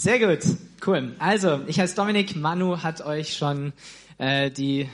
Sehr gut, cool. Also, ich heiße Dominik, Manu hat euch schon äh, die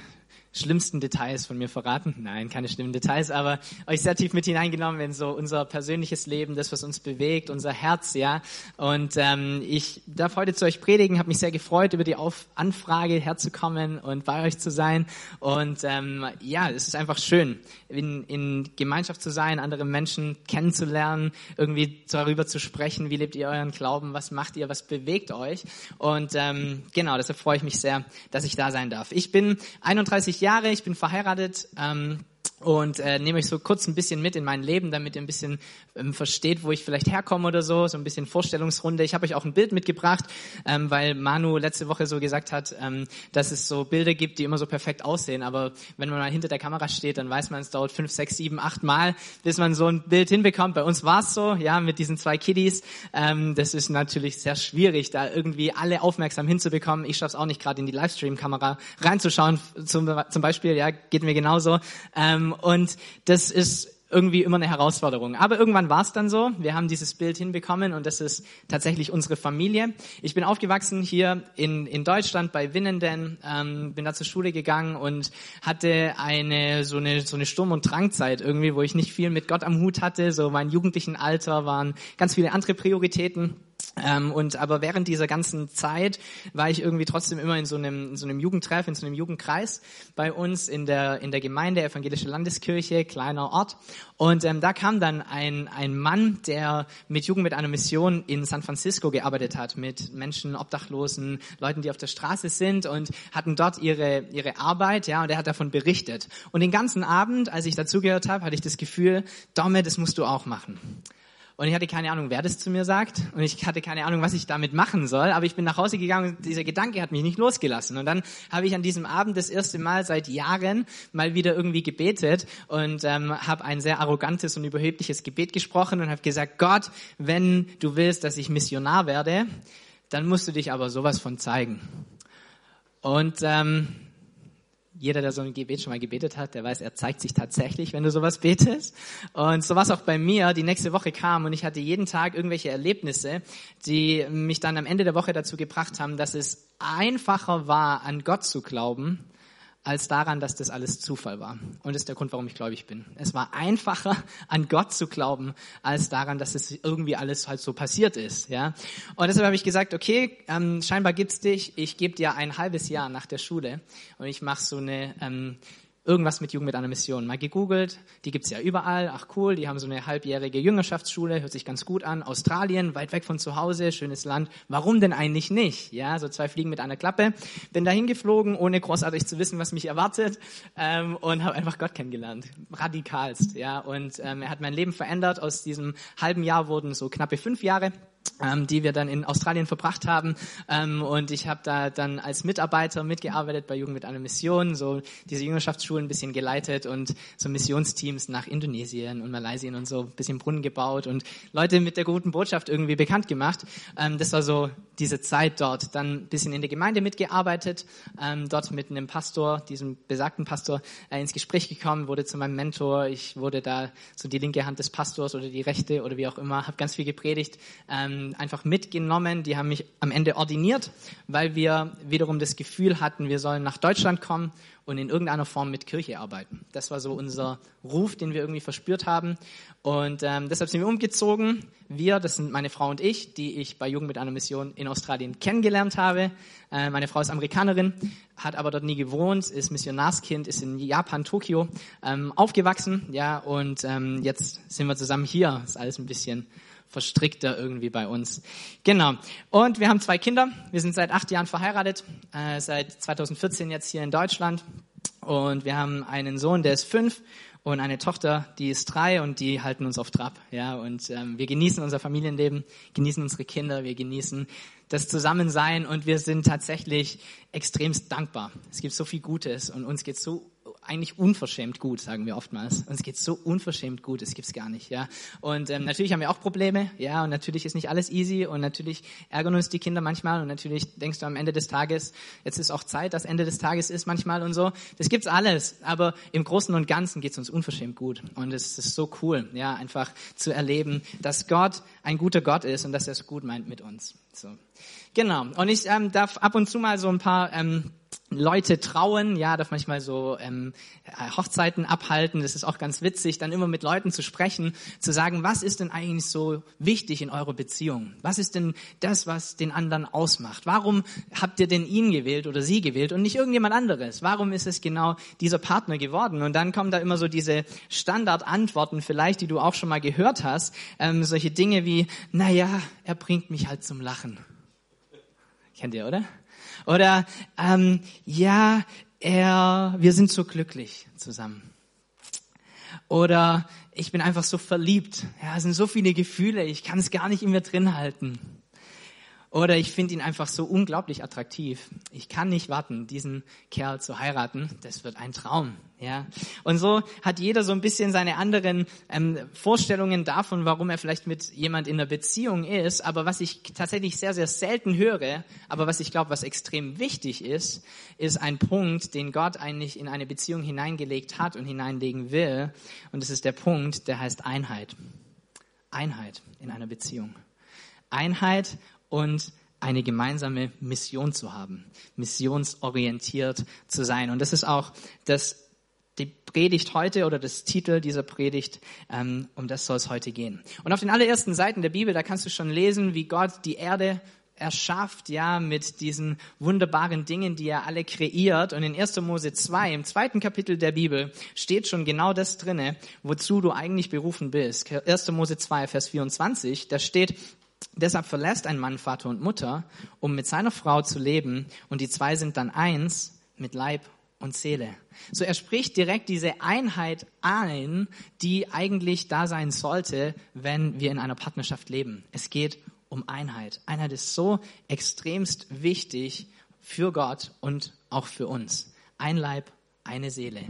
schlimmsten Details von mir verraten. Nein, keine schlimmen Details, aber euch sehr tief mit hineingenommen in so unser persönliches Leben, das, was uns bewegt, unser Herz, ja. Und ähm, ich darf heute zu euch predigen, habe mich sehr gefreut, über die Auf Anfrage herzukommen und bei euch zu sein. Und ähm, ja, es ist einfach schön, in, in Gemeinschaft zu sein, andere Menschen kennenzulernen, irgendwie darüber zu sprechen, wie lebt ihr euren Glauben, was macht ihr, was bewegt euch. Und ähm, genau, deshalb freue ich mich sehr, dass ich da sein darf. Ich bin 31 Jahre Jahre, ich bin verheiratet. Ähm, und äh, nehme euch so kurz ein bisschen mit in mein Leben, damit ihr ein bisschen ähm, versteht, wo ich vielleicht herkomme oder so, so ein bisschen Vorstellungsrunde. Ich habe euch auch ein Bild mitgebracht, ähm, weil Manu letzte Woche so gesagt hat, ähm, dass es so Bilder gibt, die immer so perfekt aussehen, aber wenn man mal hinter der Kamera steht, dann weiß man, es dauert fünf, sechs, sieben, acht Mal, bis man so ein Bild hinbekommt. Bei uns war es so, ja, mit diesen zwei Kiddies. Ähm, das ist natürlich sehr schwierig, da irgendwie alle aufmerksam hinzubekommen. Ich schaffe es auch nicht gerade in die Livestream-Kamera reinzuschauen, zum, zum Beispiel, ja, geht mir genauso. Ähm, und das ist irgendwie immer eine Herausforderung. Aber irgendwann war es dann so. Wir haben dieses Bild hinbekommen und das ist tatsächlich unsere Familie. Ich bin aufgewachsen hier in, in Deutschland bei Winnenden, ähm, bin da zur Schule gegangen und hatte eine so eine so eine Sturm- und Drangzeit irgendwie, wo ich nicht viel mit Gott am Hut hatte. So mein jugendlichen Alter waren ganz viele andere Prioritäten. Ähm, und aber während dieser ganzen Zeit war ich irgendwie trotzdem immer in so einem, in so einem Jugendtreff, in so einem Jugendkreis bei uns in der in der Gemeinde Evangelische Landeskirche, kleiner Ort. Und ähm, da kam dann ein ein Mann, der mit Jugend mit einer Mission in San Francisco gearbeitet hat, mit Menschen, Obdachlosen, Leuten, die auf der Straße sind und hatten dort ihre ihre Arbeit, ja. Und er hat davon berichtet. Und den ganzen Abend, als ich dazugehört habe, hatte ich das Gefühl, Domme, das musst du auch machen. Und ich hatte keine Ahnung, wer das zu mir sagt. Und ich hatte keine Ahnung, was ich damit machen soll. Aber ich bin nach Hause gegangen und dieser Gedanke hat mich nicht losgelassen. Und dann habe ich an diesem Abend das erste Mal seit Jahren mal wieder irgendwie gebetet und ähm, habe ein sehr arrogantes und überhebliches Gebet gesprochen und habe gesagt, Gott, wenn du willst, dass ich Missionar werde, dann musst du dich aber sowas von zeigen. Und ähm, jeder, der so ein Gebet schon mal gebetet hat, der weiß, er zeigt sich tatsächlich, wenn du sowas betest. Und so war es auch bei mir. Die nächste Woche kam und ich hatte jeden Tag irgendwelche Erlebnisse, die mich dann am Ende der Woche dazu gebracht haben, dass es einfacher war, an Gott zu glauben, als daran, dass das alles Zufall war. Und das ist der Grund, warum ich gläubig bin. Es war einfacher, an Gott zu glauben, als daran, dass es irgendwie alles halt so passiert ist. Ja. Und deshalb habe ich gesagt, okay, ähm, scheinbar gibt's dich. Ich gebe dir ein halbes Jahr nach der Schule und ich mache so eine ähm, irgendwas mit Jugend mit einer Mission. Mal gegoogelt, die gibt's ja überall. Ach cool, die haben so eine halbjährige Jüngerschaftsschule, hört sich ganz gut an. Australien, weit weg von zu Hause, schönes Land. Warum denn eigentlich nicht? Ja, so zwei Fliegen mit einer Klappe. Bin dahin geflogen, ohne großartig zu wissen, was mich erwartet, ähm, und habe einfach Gott kennengelernt, radikalst. Ja, und ähm, er hat mein Leben verändert. Aus diesem halben Jahr wurden so knappe fünf Jahre ähm, die wir dann in Australien verbracht haben. Ähm, und ich habe da dann als Mitarbeiter mitgearbeitet bei Jugend mit einer Mission, so diese Jüngerschaftsschulen ein bisschen geleitet und so Missionsteams nach Indonesien und Malaysia und so ein bisschen Brunnen gebaut und Leute mit der guten Botschaft irgendwie bekannt gemacht. Ähm, das war so diese Zeit dort. Dann ein bisschen in der Gemeinde mitgearbeitet, ähm, dort mit einem Pastor, diesem besagten Pastor, äh, ins Gespräch gekommen, wurde zu meinem Mentor. Ich wurde da so die linke Hand des Pastors oder die rechte oder wie auch immer, habe ganz viel gepredigt. Ähm, einfach mitgenommen. Die haben mich am Ende ordiniert, weil wir wiederum das Gefühl hatten, wir sollen nach Deutschland kommen und in irgendeiner Form mit Kirche arbeiten. Das war so unser Ruf, den wir irgendwie verspürt haben. Und ähm, deshalb sind wir umgezogen. Wir, das sind meine Frau und ich, die ich bei Jugend mit einer Mission in Australien kennengelernt habe. Äh, meine Frau ist Amerikanerin, hat aber dort nie gewohnt, ist Missionarskind, ist in Japan, Tokio ähm, aufgewachsen. Ja, und ähm, jetzt sind wir zusammen hier. Ist alles ein bisschen verstrickter irgendwie bei uns. Genau. Und wir haben zwei Kinder. Wir sind seit acht Jahren verheiratet, äh, seit 2014 jetzt hier in Deutschland. Und wir haben einen Sohn, der ist fünf und eine Tochter, die ist drei und die halten uns auf Trab. Ja, und ähm, wir genießen unser Familienleben, genießen unsere Kinder, wir genießen das Zusammensein und wir sind tatsächlich extremst dankbar. Es gibt so viel Gutes und uns geht so eigentlich unverschämt gut, sagen wir oftmals. Uns geht so unverschämt gut, das gibt's gar nicht, ja. Und ähm, natürlich haben wir auch Probleme, ja, und natürlich ist nicht alles easy und natürlich ärgern uns die Kinder manchmal und natürlich denkst du am Ende des Tages, jetzt ist auch Zeit, dass Ende des Tages ist manchmal und so. Das gibt's alles, aber im Großen und Ganzen geht's uns unverschämt gut und es ist so cool, ja, einfach zu erleben, dass Gott ein guter Gott ist und dass er es gut meint mit uns. So. Genau. Und ich ähm, darf ab und zu mal so ein paar ähm, Leute trauen, ja, darf manchmal so ähm, Hochzeiten abhalten. Das ist auch ganz witzig, dann immer mit Leuten zu sprechen, zu sagen, was ist denn eigentlich so wichtig in eurer Beziehung? Was ist denn das, was den anderen ausmacht? Warum habt ihr denn ihn gewählt oder sie gewählt und nicht irgendjemand anderes? Warum ist es genau dieser Partner geworden? Und dann kommen da immer so diese Standardantworten, vielleicht, die du auch schon mal gehört hast, ähm, solche Dinge wie, na ja, er bringt mich halt zum Lachen. Kennt ihr, oder? Oder ähm, ja, er, wir sind so glücklich zusammen. Oder ich bin einfach so verliebt. Ja, es sind so viele Gefühle, ich kann es gar nicht in mir drin halten. Oder ich finde ihn einfach so unglaublich attraktiv. Ich kann nicht warten, diesen Kerl zu heiraten. Das wird ein Traum. Ja. Und so hat jeder so ein bisschen seine anderen ähm, Vorstellungen davon, warum er vielleicht mit jemand in einer Beziehung ist. Aber was ich tatsächlich sehr, sehr selten höre, aber was ich glaube, was extrem wichtig ist, ist ein Punkt, den Gott eigentlich in eine Beziehung hineingelegt hat und hineinlegen will. Und das ist der Punkt, der heißt Einheit. Einheit in einer Beziehung. Einheit und eine gemeinsame Mission zu haben, missionsorientiert zu sein. Und das ist auch das, die Predigt heute oder das Titel dieser Predigt, ähm, um das soll es heute gehen. Und auf den allerersten Seiten der Bibel, da kannst du schon lesen, wie Gott die Erde erschafft, ja, mit diesen wunderbaren Dingen, die er alle kreiert. Und in 1. Mose 2, im zweiten Kapitel der Bibel, steht schon genau das drinne, wozu du eigentlich berufen bist. 1. Mose 2, Vers 24, da steht, Deshalb verlässt ein Mann Vater und Mutter, um mit seiner Frau zu leben, und die zwei sind dann eins mit Leib und Seele. So er spricht direkt diese Einheit ein, die eigentlich da sein sollte, wenn wir in einer Partnerschaft leben. Es geht um Einheit. Einheit ist so extremst wichtig für Gott und auch für uns. Ein Leib, eine Seele.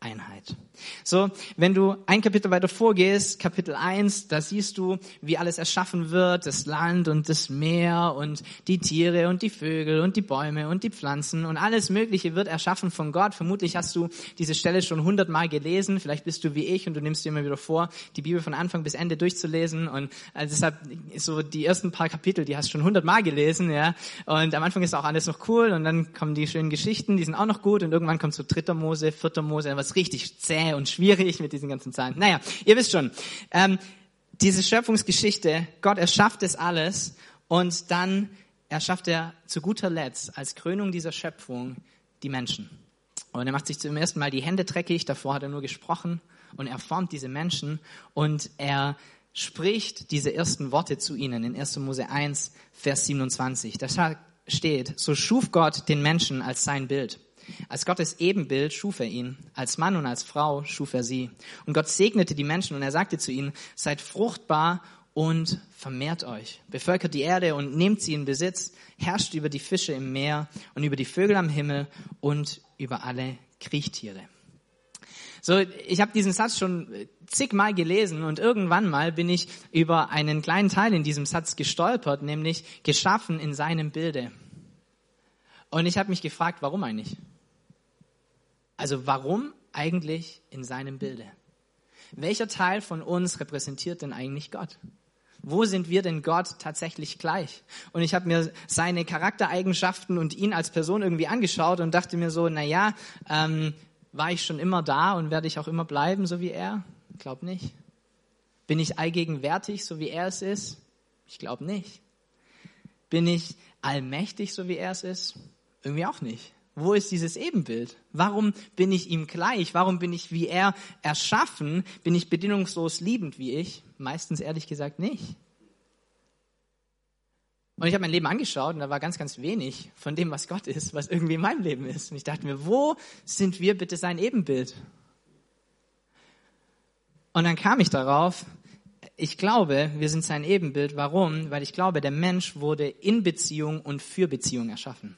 Einheit. So, wenn du ein Kapitel weiter vorgehst, Kapitel 1, da siehst du, wie alles erschaffen wird, das Land und das Meer und die Tiere und die Vögel und die Bäume und die Pflanzen und alles Mögliche wird erschaffen von Gott. Vermutlich hast du diese Stelle schon hundertmal gelesen, vielleicht bist du wie ich und du nimmst dir immer wieder vor, die Bibel von Anfang bis Ende durchzulesen und also deshalb so die ersten paar Kapitel, die hast du schon hundertmal gelesen, ja, und am Anfang ist auch alles noch cool und dann kommen die schönen Geschichten, die sind auch noch gut und irgendwann kommt so dritter Mose, vierter Mose, was richtig zäh und schwierig mit diesen ganzen Zahlen. Naja, ihr wisst schon, ähm, diese Schöpfungsgeschichte, Gott erschafft es alles und dann erschafft er zu guter Letzt als Krönung dieser Schöpfung die Menschen. Und er macht sich zum ersten Mal die Hände dreckig, davor hat er nur gesprochen und er formt diese Menschen und er spricht diese ersten Worte zu ihnen in 1. Mose 1, Vers 27. Da steht, so schuf Gott den Menschen als sein Bild. Als Gottes Ebenbild schuf er ihn. Als Mann und als Frau schuf er sie. Und Gott segnete die Menschen und er sagte zu ihnen, seid fruchtbar und vermehrt euch. Bevölkert die Erde und nehmt sie in Besitz. Herrscht über die Fische im Meer und über die Vögel am Himmel und über alle Kriechtiere. So, ich habe diesen Satz schon zigmal gelesen und irgendwann mal bin ich über einen kleinen Teil in diesem Satz gestolpert, nämlich geschaffen in seinem Bilde. Und ich habe mich gefragt, warum eigentlich? Also warum eigentlich in seinem Bilde? Welcher Teil von uns repräsentiert denn eigentlich Gott? Wo sind wir denn Gott tatsächlich gleich? Und ich habe mir seine Charaktereigenschaften und ihn als Person irgendwie angeschaut und dachte mir so, na ja, ähm, war ich schon immer da und werde ich auch immer bleiben, so wie er? Ich glaube nicht. Bin ich allgegenwärtig, so wie er es ist? Ich glaube nicht. Bin ich allmächtig, so wie er es ist? Irgendwie auch nicht. Wo ist dieses Ebenbild? Warum bin ich ihm gleich? Warum bin ich wie er erschaffen? Bin ich bedingungslos liebend wie ich? Meistens ehrlich gesagt nicht. Und ich habe mein Leben angeschaut und da war ganz, ganz wenig von dem, was Gott ist, was irgendwie in meinem Leben ist. Und ich dachte mir, wo sind wir bitte sein Ebenbild? Und dann kam ich darauf, ich glaube, wir sind sein Ebenbild. Warum? Weil ich glaube, der Mensch wurde in Beziehung und für Beziehung erschaffen.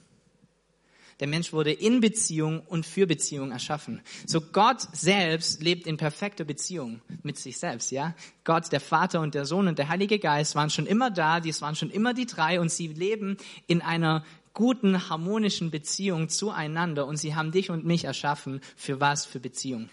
Der Mensch wurde in Beziehung und für Beziehung erschaffen. So Gott selbst lebt in perfekter Beziehung mit sich selbst, ja? Gott, der Vater und der Sohn und der Heilige Geist waren schon immer da, dies waren schon immer die drei und sie leben in einer guten, harmonischen Beziehung zueinander und sie haben dich und mich erschaffen. Für was? Für Beziehung.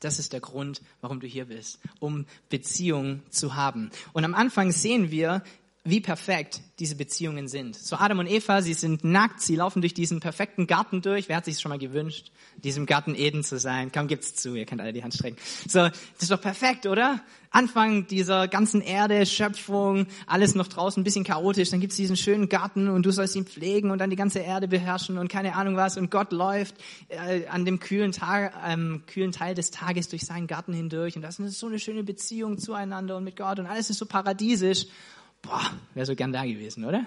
Das ist der Grund, warum du hier bist, um Beziehung zu haben. Und am Anfang sehen wir, wie perfekt diese Beziehungen sind. So Adam und Eva, sie sind nackt, sie laufen durch diesen perfekten Garten durch. Wer hat sich schon mal gewünscht, diesem Garten Eden zu sein? Komm, gibt's zu, ihr könnt alle die Hand strecken. So, das ist doch perfekt, oder? Anfang dieser ganzen Erde, Schöpfung, alles noch draußen ein bisschen chaotisch, dann gibt's diesen schönen Garten und du sollst ihn pflegen und dann die ganze Erde beherrschen und keine Ahnung was und Gott läuft äh, an dem kühlen, Tag, ähm, kühlen Teil des Tages durch seinen Garten hindurch und das ist so eine schöne Beziehung zueinander und mit Gott und alles ist so paradiesisch boah, wäre so gern da gewesen, oder?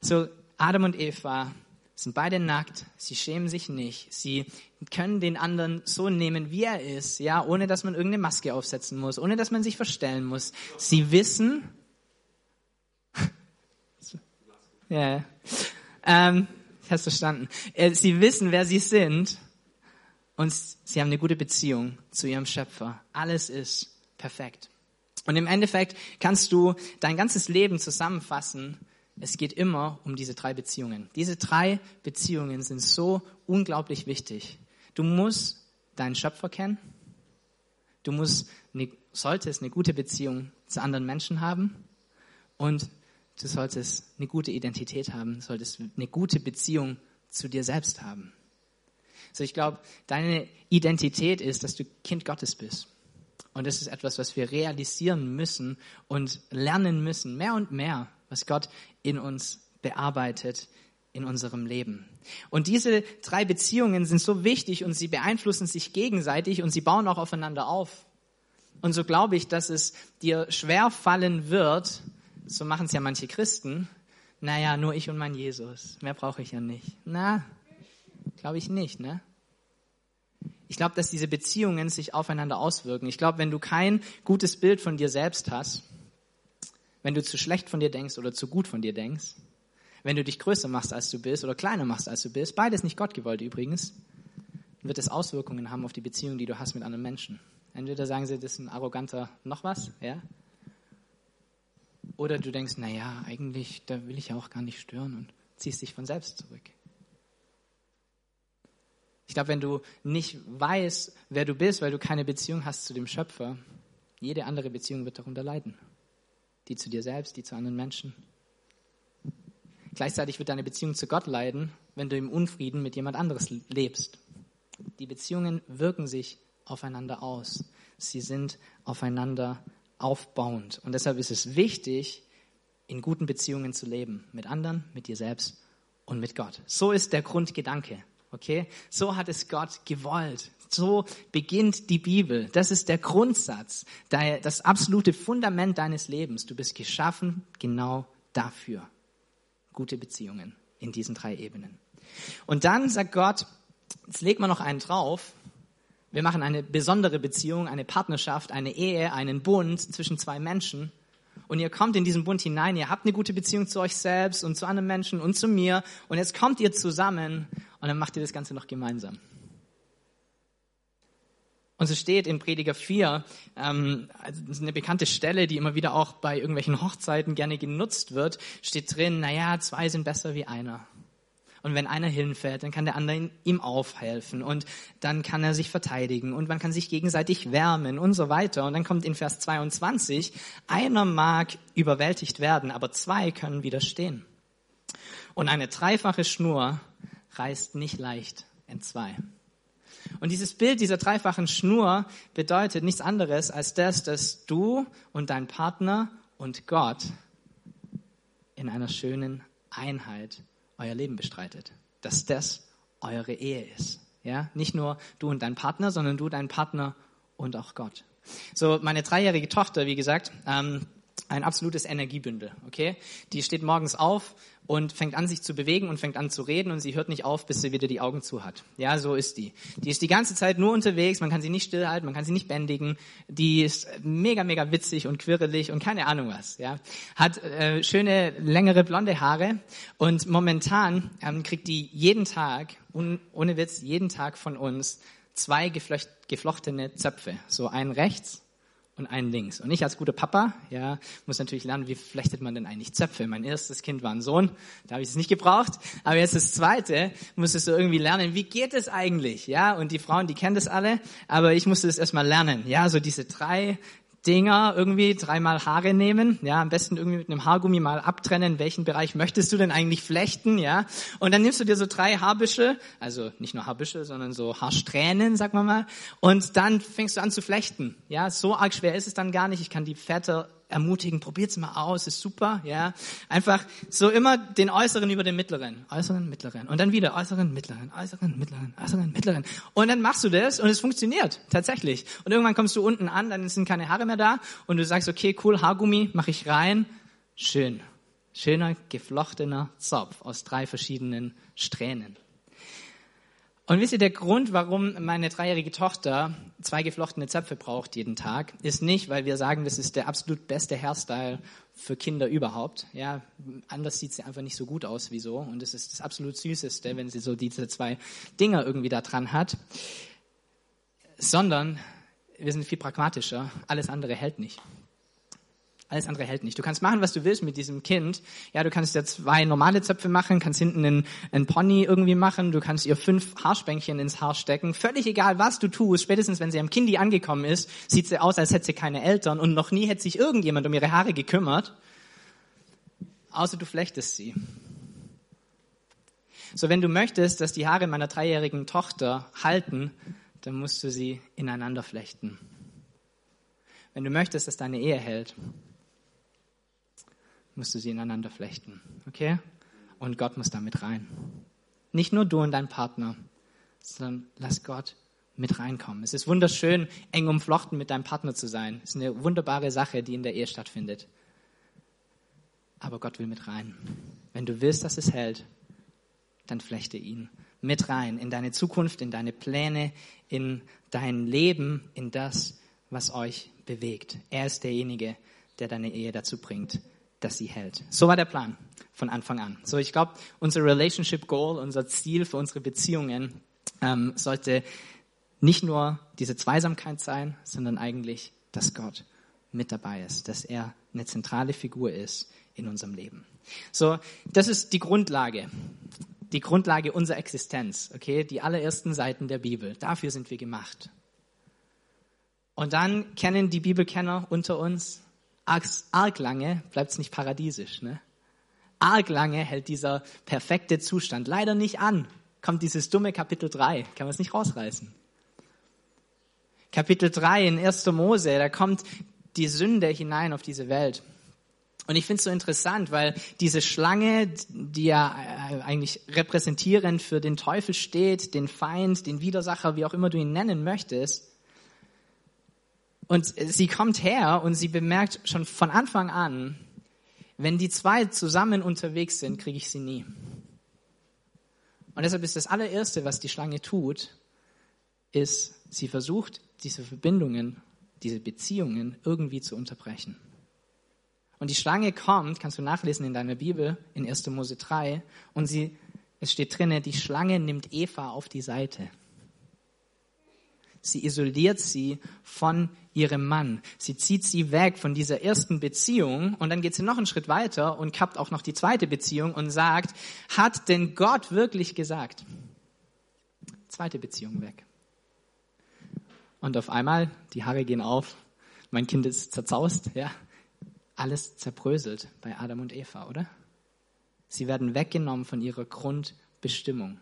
So, Adam und Eva sind beide nackt, sie schämen sich nicht, sie können den anderen so nehmen, wie er ist, ja, ohne dass man irgendeine Maske aufsetzen muss, ohne dass man sich verstellen muss. Sie wissen, ja, ähm, ich hab's verstanden. Äh, sie wissen, wer sie sind und sie haben eine gute Beziehung zu ihrem Schöpfer. Alles ist perfekt. Und im Endeffekt kannst du dein ganzes Leben zusammenfassen. Es geht immer um diese drei Beziehungen. Diese drei Beziehungen sind so unglaublich wichtig. Du musst deinen Schöpfer kennen. Du musst eine, solltest eine gute Beziehung zu anderen Menschen haben. Und du solltest eine gute Identität haben. Solltest eine gute Beziehung zu dir selbst haben. So, ich glaube, deine Identität ist, dass du Kind Gottes bist. Und das ist etwas, was wir realisieren müssen und lernen müssen, mehr und mehr, was Gott in uns bearbeitet in unserem Leben. Und diese drei Beziehungen sind so wichtig und sie beeinflussen sich gegenseitig und sie bauen auch aufeinander auf. Und so glaube ich, dass es dir schwer fallen wird, so machen es ja manche Christen, naja, nur ich und mein Jesus, mehr brauche ich ja nicht. Na, glaube ich nicht, ne? Ich glaube, dass diese Beziehungen sich aufeinander auswirken. Ich glaube, wenn du kein gutes Bild von dir selbst hast, wenn du zu schlecht von dir denkst oder zu gut von dir denkst, wenn du dich größer machst, als du bist oder kleiner machst, als du bist, beides nicht Gott gewollt übrigens, wird es Auswirkungen haben auf die Beziehung, die du hast mit anderen Menschen. Entweder sagen sie, das ist ein arroganter noch was, ja, oder du denkst, naja, eigentlich, da will ich ja auch gar nicht stören und ziehst dich von selbst zurück. Ich glaube, wenn du nicht weißt, wer du bist, weil du keine Beziehung hast zu dem Schöpfer, jede andere Beziehung wird darunter leiden. Die zu dir selbst, die zu anderen Menschen. Gleichzeitig wird deine Beziehung zu Gott leiden, wenn du im Unfrieden mit jemand anderes lebst. Die Beziehungen wirken sich aufeinander aus. Sie sind aufeinander aufbauend. Und deshalb ist es wichtig, in guten Beziehungen zu leben. Mit anderen, mit dir selbst und mit Gott. So ist der Grundgedanke. Okay? So hat es Gott gewollt. So beginnt die Bibel. Das ist der Grundsatz, das absolute Fundament deines Lebens. Du bist geschaffen genau dafür. Gute Beziehungen in diesen drei Ebenen. Und dann sagt Gott, jetzt legt man noch einen drauf. Wir machen eine besondere Beziehung, eine Partnerschaft, eine Ehe, einen Bund zwischen zwei Menschen und ihr kommt in diesen Bund hinein, ihr habt eine gute Beziehung zu euch selbst und zu anderen Menschen und zu mir und jetzt kommt ihr zusammen und dann macht ihr das Ganze noch gemeinsam. Und so steht in Prediger 4, ähm, also eine bekannte Stelle, die immer wieder auch bei irgendwelchen Hochzeiten gerne genutzt wird, steht drin, naja, zwei sind besser wie einer. Und wenn einer hinfällt, dann kann der andere ihm aufhelfen und dann kann er sich verteidigen und man kann sich gegenseitig wärmen und so weiter. Und dann kommt in Vers 22, einer mag überwältigt werden, aber zwei können widerstehen. Und eine dreifache Schnur reißt nicht leicht in zwei. Und dieses Bild dieser dreifachen Schnur bedeutet nichts anderes als das, dass du und dein Partner und Gott in einer schönen Einheit euer Leben bestreitet. Dass das eure Ehe ist. Ja, nicht nur du und dein Partner, sondern du, dein Partner und auch Gott. So, meine dreijährige Tochter, wie gesagt, ähm, ein absolutes Energiebündel, okay? Die steht morgens auf und fängt an, sich zu bewegen und fängt an zu reden und sie hört nicht auf, bis sie wieder die Augen zu hat. Ja, so ist die. Die ist die ganze Zeit nur unterwegs, man kann sie nicht stillhalten, man kann sie nicht bändigen. Die ist mega, mega witzig und quirlig und keine Ahnung was. Ja, hat äh, schöne, längere blonde Haare und momentan ähm, kriegt die jeden Tag, un, ohne Witz, jeden Tag von uns zwei geflochtene Zöpfe. So einen rechts und einen links. Und ich als guter Papa, ja, muss natürlich lernen, wie flechtet man denn eigentlich Zöpfe? Mein erstes Kind war ein Sohn, da habe ich es nicht gebraucht. Aber jetzt das zweite, musstest du irgendwie lernen, wie geht es eigentlich? Ja, und die Frauen, die kennen das alle, aber ich musste das erstmal lernen. Ja, so diese drei Dinger irgendwie dreimal Haare nehmen, ja, am besten irgendwie mit einem Haargummi mal abtrennen, welchen Bereich möchtest du denn eigentlich flechten, ja? Und dann nimmst du dir so drei Haarbüschel, also nicht nur Haarbüschel, sondern so Haarsträhnen, sag mal mal, und dann fängst du an zu flechten, ja? So arg schwer ist es dann gar nicht. Ich kann die Väter ermutigen, probiert's mal aus, ist super, ja. Einfach so immer den äußeren über den mittleren, äußeren, mittleren und dann wieder äußeren, mittleren, äußeren, mittleren, äußeren, mittleren. Und dann machst du das und es funktioniert tatsächlich. Und irgendwann kommst du unten an, dann sind keine Haare mehr da und du sagst, okay, cool, Haargummi, mache ich rein, schön, schöner geflochtener Zopf aus drei verschiedenen Strähnen. Und wisst ihr, der Grund, warum meine dreijährige Tochter zwei geflochtene Zöpfe braucht jeden Tag, ist nicht, weil wir sagen, das ist der absolut beste Hairstyle für Kinder überhaupt. Ja, anders sieht sie einfach nicht so gut aus wie so. Und es ist das absolut Süßeste, wenn sie so diese zwei Dinger irgendwie da dran hat. Sondern wir sind viel pragmatischer. Alles andere hält nicht. Alles andere hält nicht. Du kannst machen, was du willst mit diesem Kind. Ja, du kannst ja zwei normale Zöpfe machen, kannst hinten einen, einen Pony irgendwie machen, du kannst ihr fünf Haarspänkchen ins Haar stecken. Völlig egal, was du tust. Spätestens, wenn sie am Kindi angekommen ist, sieht sie aus, als hätte sie keine Eltern und noch nie hätte sich irgendjemand um ihre Haare gekümmert. Außer du flechtest sie. So, wenn du möchtest, dass die Haare meiner dreijährigen Tochter halten, dann musst du sie ineinander flechten. Wenn du möchtest, dass deine Ehe hält, musst du sie ineinander flechten. Okay? Und Gott muss damit rein. Nicht nur du und dein Partner, sondern lass Gott mit reinkommen. Es ist wunderschön, eng umflochten mit deinem Partner zu sein. Es ist eine wunderbare Sache, die in der Ehe stattfindet. Aber Gott will mit rein. Wenn du willst, dass es hält, dann flechte ihn mit rein in deine Zukunft, in deine Pläne, in dein Leben, in das, was euch bewegt. Er ist derjenige, der deine Ehe dazu bringt, dass sie hält. So war der Plan von Anfang an. So, ich glaube, unser Relationship Goal, unser Ziel für unsere Beziehungen ähm, sollte nicht nur diese Zweisamkeit sein, sondern eigentlich, dass Gott mit dabei ist, dass er eine zentrale Figur ist in unserem Leben. So, das ist die Grundlage, die Grundlage unserer Existenz, okay? Die allerersten Seiten der Bibel. Dafür sind wir gemacht. Und dann kennen die Bibelkenner unter uns arg, arg lange bleibt es nicht paradiesisch. Ne? Arg lange hält dieser perfekte Zustand leider nicht an. Kommt dieses dumme Kapitel 3, kann man es nicht rausreißen. Kapitel 3 in 1. Mose, da kommt die Sünde hinein auf diese Welt. Und ich finde es so interessant, weil diese Schlange, die ja äh, eigentlich repräsentierend für den Teufel steht, den Feind, den Widersacher, wie auch immer du ihn nennen möchtest, und sie kommt her und sie bemerkt schon von Anfang an, wenn die zwei zusammen unterwegs sind, kriege ich sie nie. Und deshalb ist das allererste, was die Schlange tut, ist, sie versucht, diese Verbindungen, diese Beziehungen irgendwie zu unterbrechen. Und die Schlange kommt, kannst du nachlesen in deiner Bibel, in 1. Mose 3, und sie, es steht drinne, die Schlange nimmt Eva auf die Seite. Sie isoliert sie von ihrem Mann. Sie zieht sie weg von dieser ersten Beziehung und dann geht sie noch einen Schritt weiter und kappt auch noch die zweite Beziehung und sagt, hat denn Gott wirklich gesagt? Zweite Beziehung weg. Und auf einmal, die Haare gehen auf, mein Kind ist zerzaust, ja. Alles zerbröselt bei Adam und Eva, oder? Sie werden weggenommen von ihrer Grundbestimmung.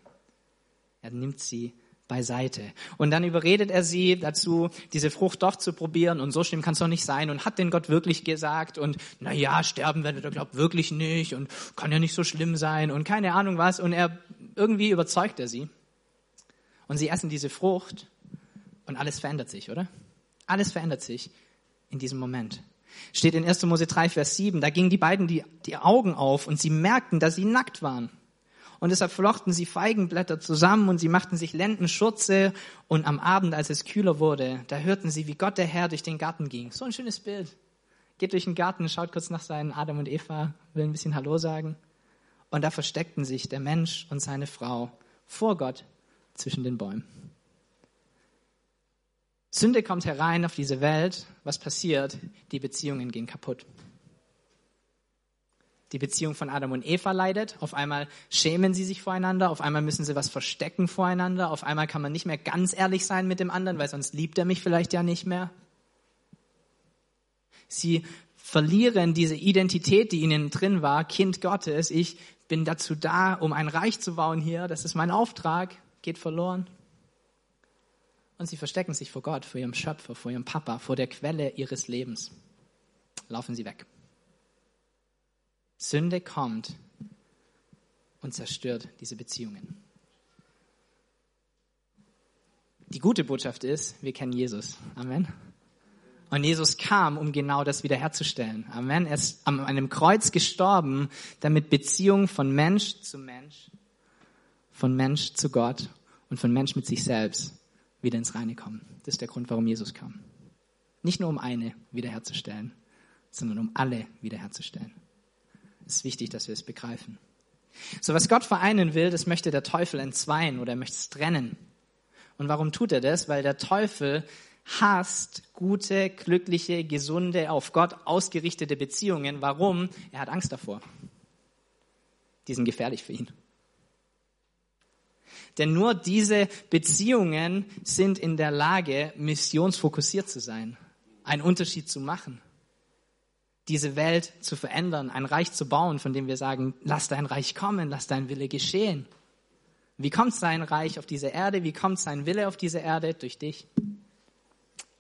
Er nimmt sie beiseite. Und dann überredet er sie dazu, diese Frucht doch zu probieren und so schlimm kann es doch nicht sein und hat den Gott wirklich gesagt und na ja, sterben werdet ihr glaubt wirklich nicht und kann ja nicht so schlimm sein und keine Ahnung was und er irgendwie überzeugt er sie. Und sie essen diese Frucht und alles verändert sich, oder? Alles verändert sich in diesem Moment. Steht in 1. Mose 3, Vers 7. Da gingen die beiden die, die Augen auf und sie merkten, dass sie nackt waren. Und deshalb flochten sie Feigenblätter zusammen und sie machten sich Lendenschurze. Und am Abend, als es kühler wurde, da hörten sie, wie Gott der Herr durch den Garten ging. So ein schönes Bild. Geht durch den Garten, schaut kurz nach seinen Adam und Eva, will ein bisschen Hallo sagen. Und da versteckten sich der Mensch und seine Frau vor Gott zwischen den Bäumen. Sünde kommt herein auf diese Welt. Was passiert? Die Beziehungen gehen kaputt. Die Beziehung von Adam und Eva leidet. Auf einmal schämen sie sich voreinander. Auf einmal müssen sie was verstecken voreinander. Auf einmal kann man nicht mehr ganz ehrlich sein mit dem anderen, weil sonst liebt er mich vielleicht ja nicht mehr. Sie verlieren diese Identität, die ihnen drin war, Kind Gottes. Ich bin dazu da, um ein Reich zu bauen hier. Das ist mein Auftrag. Geht verloren. Und sie verstecken sich vor Gott, vor ihrem Schöpfer, vor ihrem Papa, vor der Quelle ihres Lebens. Laufen sie weg. Sünde kommt und zerstört diese Beziehungen. Die gute Botschaft ist, wir kennen Jesus. Amen. Und Jesus kam, um genau das wiederherzustellen. Amen. Er ist an einem Kreuz gestorben, damit Beziehung von Mensch zu Mensch, von Mensch zu Gott und von Mensch mit sich selbst wieder ins Reine kommen. Das ist der Grund, warum Jesus kam. Nicht nur um eine wiederherzustellen, sondern um alle wiederherzustellen. Ist wichtig, dass wir es begreifen. So, was Gott vereinen will, das möchte der Teufel entzweien oder er möchte es trennen. Und warum tut er das? Weil der Teufel hasst gute, glückliche, gesunde, auf Gott ausgerichtete Beziehungen. Warum? Er hat Angst davor. Die sind gefährlich für ihn. Denn nur diese Beziehungen sind in der Lage, missionsfokussiert zu sein, einen Unterschied zu machen, diese Welt zu verändern, ein Reich zu bauen, von dem wir sagen, lass dein Reich kommen, lass dein Wille geschehen. Wie kommt sein Reich auf diese Erde? Wie kommt sein Wille auf diese Erde? Durch dich.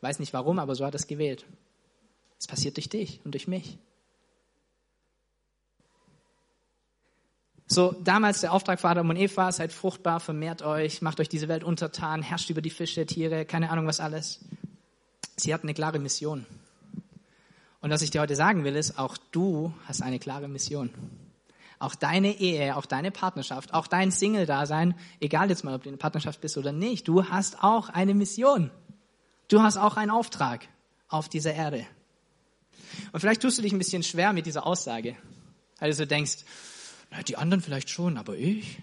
Weiß nicht warum, aber so hat es gewählt. Es passiert durch dich und durch mich. So, damals der Auftrag für Adam und Eva, seid fruchtbar, vermehrt euch, macht euch diese Welt untertan, herrscht über die Fische, Tiere, keine Ahnung was alles. Sie hatten eine klare Mission. Und was ich dir heute sagen will, ist, auch du hast eine klare Mission. Auch deine Ehe, auch deine Partnerschaft, auch dein Single-Dasein, egal jetzt mal, ob du in einer Partnerschaft bist oder nicht, du hast auch eine Mission. Du hast auch einen Auftrag auf dieser Erde. Und vielleicht tust du dich ein bisschen schwer mit dieser Aussage, weil du so denkst, na, die anderen vielleicht schon, aber ich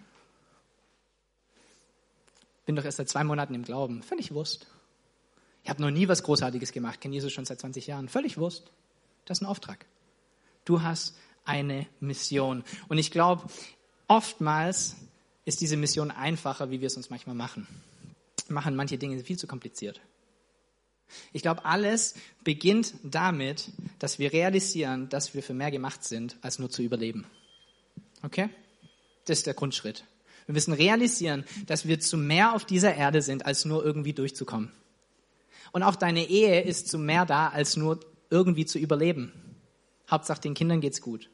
bin doch erst seit zwei Monaten im Glauben. Völlig Wurst. Ich habe noch nie was Großartiges gemacht, kenne Jesus schon seit 20 Jahren. Völlig Wurst. Das ist ein Auftrag. Du hast eine Mission. Und ich glaube, oftmals ist diese Mission einfacher, wie wir es uns manchmal machen. Machen manche Dinge viel zu kompliziert. Ich glaube, alles beginnt damit, dass wir realisieren, dass wir für mehr gemacht sind, als nur zu überleben. Okay? Das ist der Grundschritt. Wir müssen realisieren, dass wir zu mehr auf dieser Erde sind, als nur irgendwie durchzukommen. Und auch deine Ehe ist zu mehr da, als nur irgendwie zu überleben. Hauptsache den Kindern geht's gut.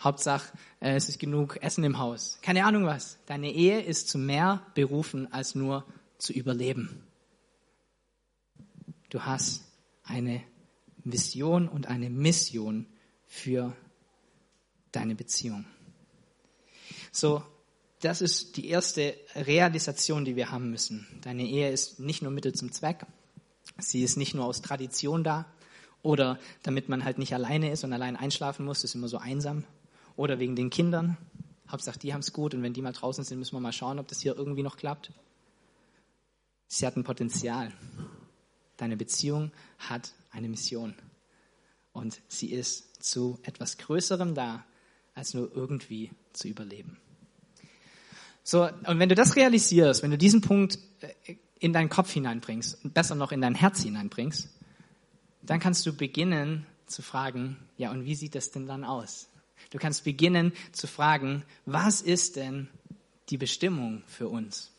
Hauptsache äh, es ist genug Essen im Haus. Keine Ahnung was. Deine Ehe ist zu mehr berufen, als nur zu überleben. Du hast eine Vision und eine Mission für deine Beziehung. So, das ist die erste Realisation, die wir haben müssen. Deine Ehe ist nicht nur Mittel zum Zweck. Sie ist nicht nur aus Tradition da oder damit man halt nicht alleine ist und allein einschlafen muss, ist immer so einsam. Oder wegen den Kindern. Hauptsache, die haben es gut und wenn die mal draußen sind, müssen wir mal schauen, ob das hier irgendwie noch klappt. Sie hat ein Potenzial. Deine Beziehung hat eine Mission. Und sie ist zu etwas Größerem da, als nur irgendwie zu überleben. So, und wenn du das realisierst, wenn du diesen Punkt äh, in deinen Kopf hineinbringst, besser noch in dein Herz hineinbringst, dann kannst du beginnen zu fragen, ja, und wie sieht das denn dann aus? Du kannst beginnen zu fragen, was ist denn die Bestimmung für uns?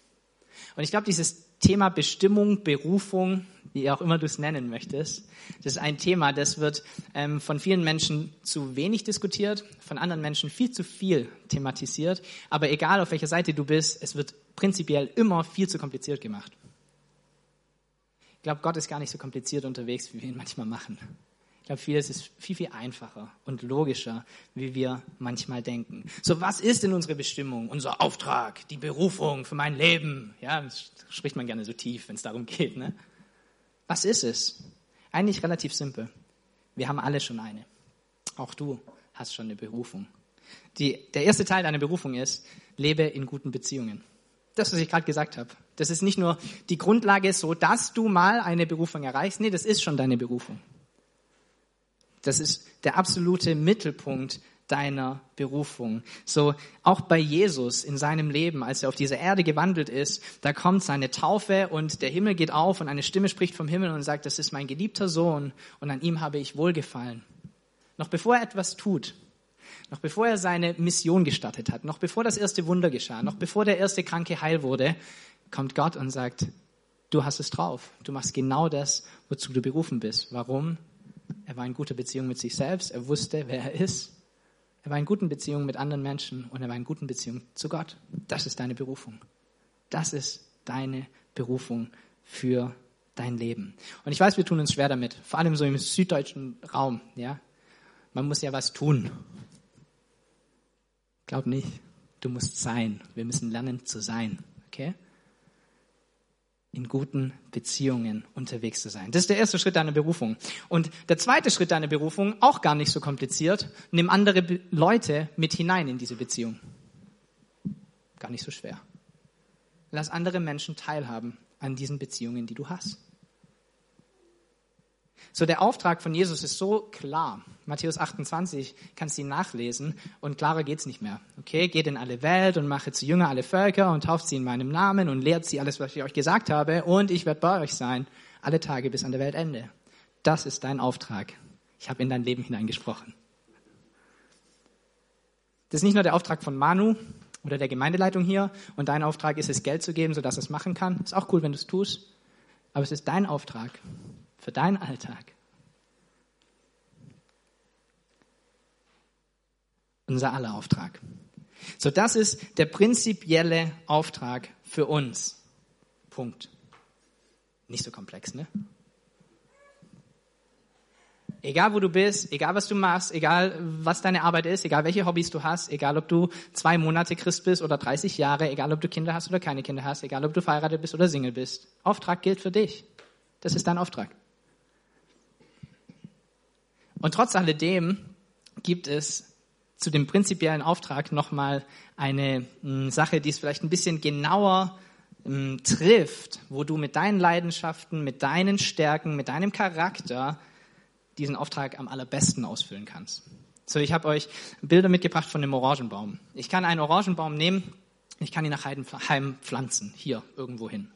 Und ich glaube, dieses Thema Bestimmung, Berufung, wie auch immer du es nennen möchtest. Das ist ein Thema, das wird ähm, von vielen Menschen zu wenig diskutiert, von anderen Menschen viel zu viel thematisiert. Aber egal auf welcher Seite du bist, es wird prinzipiell immer viel zu kompliziert gemacht. Ich glaube, Gott ist gar nicht so kompliziert unterwegs, wie wir ihn manchmal machen. Ich glaube, vieles ist viel, viel einfacher und logischer, wie wir manchmal denken. So, was ist denn unsere Bestimmung, unser Auftrag, die Berufung für mein Leben? Ja, das spricht man gerne so tief, wenn es darum geht. Ne? Was ist es? Eigentlich relativ simpel. Wir haben alle schon eine. Auch du hast schon eine Berufung. Die, der erste Teil deiner Berufung ist, lebe in guten Beziehungen. Das, was ich gerade gesagt habe. Das ist nicht nur die Grundlage, so dass du mal eine Berufung erreichst. Nee, das ist schon deine Berufung. Das ist der absolute Mittelpunkt deiner Berufung. So auch bei Jesus in seinem Leben, als er auf dieser Erde gewandelt ist, da kommt seine Taufe und der Himmel geht auf und eine Stimme spricht vom Himmel und sagt, das ist mein geliebter Sohn und an ihm habe ich wohlgefallen. Noch bevor er etwas tut, noch bevor er seine Mission gestartet hat, noch bevor das erste Wunder geschah, noch bevor der erste Kranke heil wurde, kommt Gott und sagt, du hast es drauf. Du machst genau das, wozu du berufen bist. Warum? Er war in guter Beziehung mit sich selbst. Er wusste, wer er ist. Er war in guten Beziehungen mit anderen Menschen und er war in guten Beziehungen zu Gott. Das ist deine Berufung. Das ist deine Berufung für dein Leben. Und ich weiß, wir tun uns schwer damit, vor allem so im süddeutschen Raum. Ja, man muss ja was tun. Glaub nicht, du musst sein. Wir müssen lernen zu sein. Okay? In guten Beziehungen unterwegs zu sein. Das ist der erste Schritt deiner Berufung. Und der zweite Schritt deiner Berufung, auch gar nicht so kompliziert, nimm andere Leute mit hinein in diese Beziehung. Gar nicht so schwer. Lass andere Menschen teilhaben an diesen Beziehungen, die du hast. So, der Auftrag von Jesus ist so klar. Matthäus 28 kannst du ihn nachlesen und klarer geht's nicht mehr. Okay, geht in alle Welt und mache zu Jünger alle Völker und tauft sie in meinem Namen und lehrt sie alles, was ich euch gesagt habe und ich werde bei euch sein, alle Tage bis an der Weltende. Das ist dein Auftrag. Ich habe in dein Leben hineingesprochen. Das ist nicht nur der Auftrag von Manu oder der Gemeindeleitung hier und dein Auftrag ist es, Geld zu geben, sodass es machen kann. Ist auch cool, wenn du es tust. Aber es ist dein Auftrag für deinen Alltag. Unser aller Auftrag. So, das ist der prinzipielle Auftrag für uns. Punkt. Nicht so komplex, ne? Egal wo du bist, egal was du machst, egal was deine Arbeit ist, egal welche Hobbys du hast, egal ob du zwei Monate Christ bist oder 30 Jahre, egal ob du Kinder hast oder keine Kinder hast, egal ob du verheiratet bist oder Single bist. Auftrag gilt für dich. Das ist dein Auftrag. Und trotz alledem gibt es zu dem prinzipiellen Auftrag nochmal eine hm, Sache, die es vielleicht ein bisschen genauer hm, trifft, wo du mit deinen Leidenschaften, mit deinen Stärken, mit deinem Charakter diesen Auftrag am allerbesten ausfüllen kannst. So, ich habe euch Bilder mitgebracht von dem Orangenbaum. Ich kann einen Orangenbaum nehmen, ich kann ihn nach Heim pflanzen, hier irgendwo hin.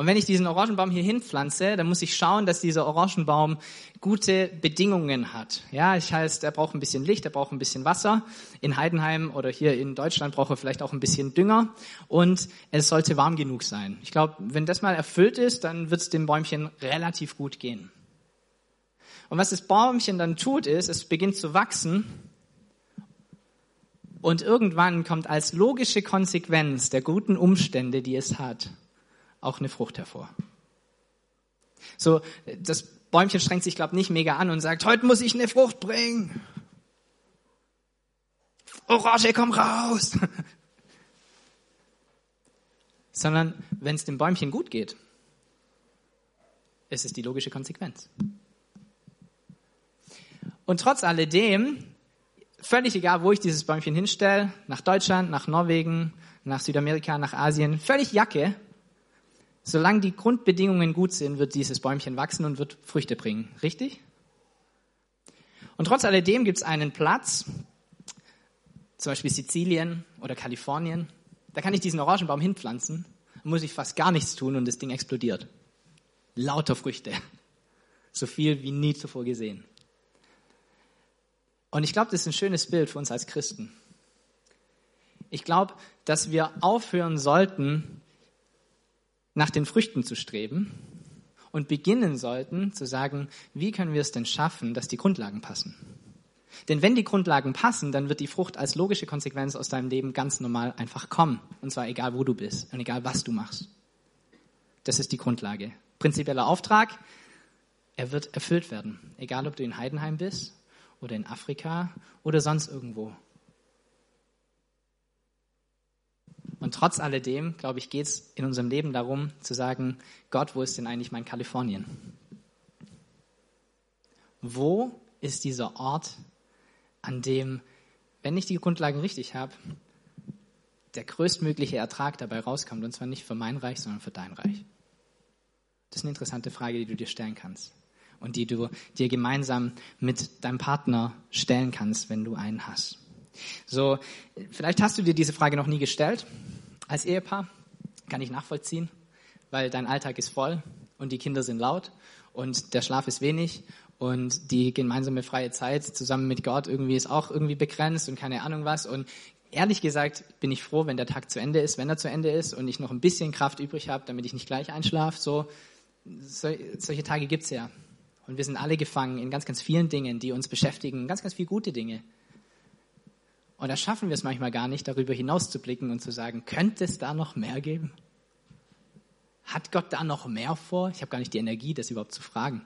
Und wenn ich diesen Orangenbaum hier hinpflanze, dann muss ich schauen, dass dieser Orangenbaum gute Bedingungen hat. Ja, ich heißt, er braucht ein bisschen Licht, er braucht ein bisschen Wasser. In Heidenheim oder hier in Deutschland braucht er vielleicht auch ein bisschen Dünger und es sollte warm genug sein. Ich glaube, wenn das mal erfüllt ist, dann wird es dem Bäumchen relativ gut gehen. Und was das Bäumchen dann tut, ist, es beginnt zu wachsen und irgendwann kommt als logische Konsequenz der guten Umstände, die es hat, auch eine Frucht hervor. So, das Bäumchen strengt sich, glaube nicht mega an und sagt, heute muss ich eine Frucht bringen. Orange, komm raus. Sondern wenn es dem Bäumchen gut geht, ist es die logische Konsequenz. Und trotz alledem, völlig egal, wo ich dieses Bäumchen hinstelle, nach Deutschland, nach Norwegen, nach Südamerika, nach Asien, völlig Jacke, Solange die Grundbedingungen gut sind, wird dieses Bäumchen wachsen und wird Früchte bringen. Richtig? Und trotz alledem gibt es einen Platz, zum Beispiel Sizilien oder Kalifornien, da kann ich diesen Orangenbaum hinpflanzen, muss ich fast gar nichts tun und das Ding explodiert. Lauter Früchte. So viel wie nie zuvor gesehen. Und ich glaube, das ist ein schönes Bild für uns als Christen. Ich glaube, dass wir aufhören sollten, nach den Früchten zu streben und beginnen sollten zu sagen, wie können wir es denn schaffen, dass die Grundlagen passen? Denn wenn die Grundlagen passen, dann wird die Frucht als logische Konsequenz aus deinem Leben ganz normal einfach kommen. Und zwar egal, wo du bist und egal, was du machst. Das ist die Grundlage. Prinzipieller Auftrag. er wird erfüllt werden. Egal, ob du in Heidenheim bist oder in Afrika oder sonst irgendwo. Und trotz alledem, glaube ich, geht es in unserem Leben darum zu sagen, Gott, wo ist denn eigentlich mein Kalifornien? Wo ist dieser Ort, an dem, wenn ich die Grundlagen richtig habe, der größtmögliche Ertrag dabei rauskommt, und zwar nicht für mein Reich, sondern für dein Reich? Das ist eine interessante Frage, die du dir stellen kannst und die du dir gemeinsam mit deinem Partner stellen kannst, wenn du einen hast. So, vielleicht hast du dir diese Frage noch nie gestellt als Ehepaar. Kann ich nachvollziehen, weil dein Alltag ist voll und die Kinder sind laut und der Schlaf ist wenig und die gemeinsame freie Zeit zusammen mit Gott irgendwie ist auch irgendwie begrenzt und keine Ahnung was. Und ehrlich gesagt bin ich froh, wenn der Tag zu Ende ist, wenn er zu Ende ist und ich noch ein bisschen Kraft übrig habe, damit ich nicht gleich einschlafe. So, so solche Tage gibt's ja. Und wir sind alle gefangen in ganz, ganz vielen Dingen, die uns beschäftigen, ganz, ganz viele gute Dinge. Und da schaffen wir es manchmal gar nicht, darüber hinaus zu blicken und zu sagen, könnte es da noch mehr geben? Hat Gott da noch mehr vor? Ich habe gar nicht die Energie, das überhaupt zu fragen.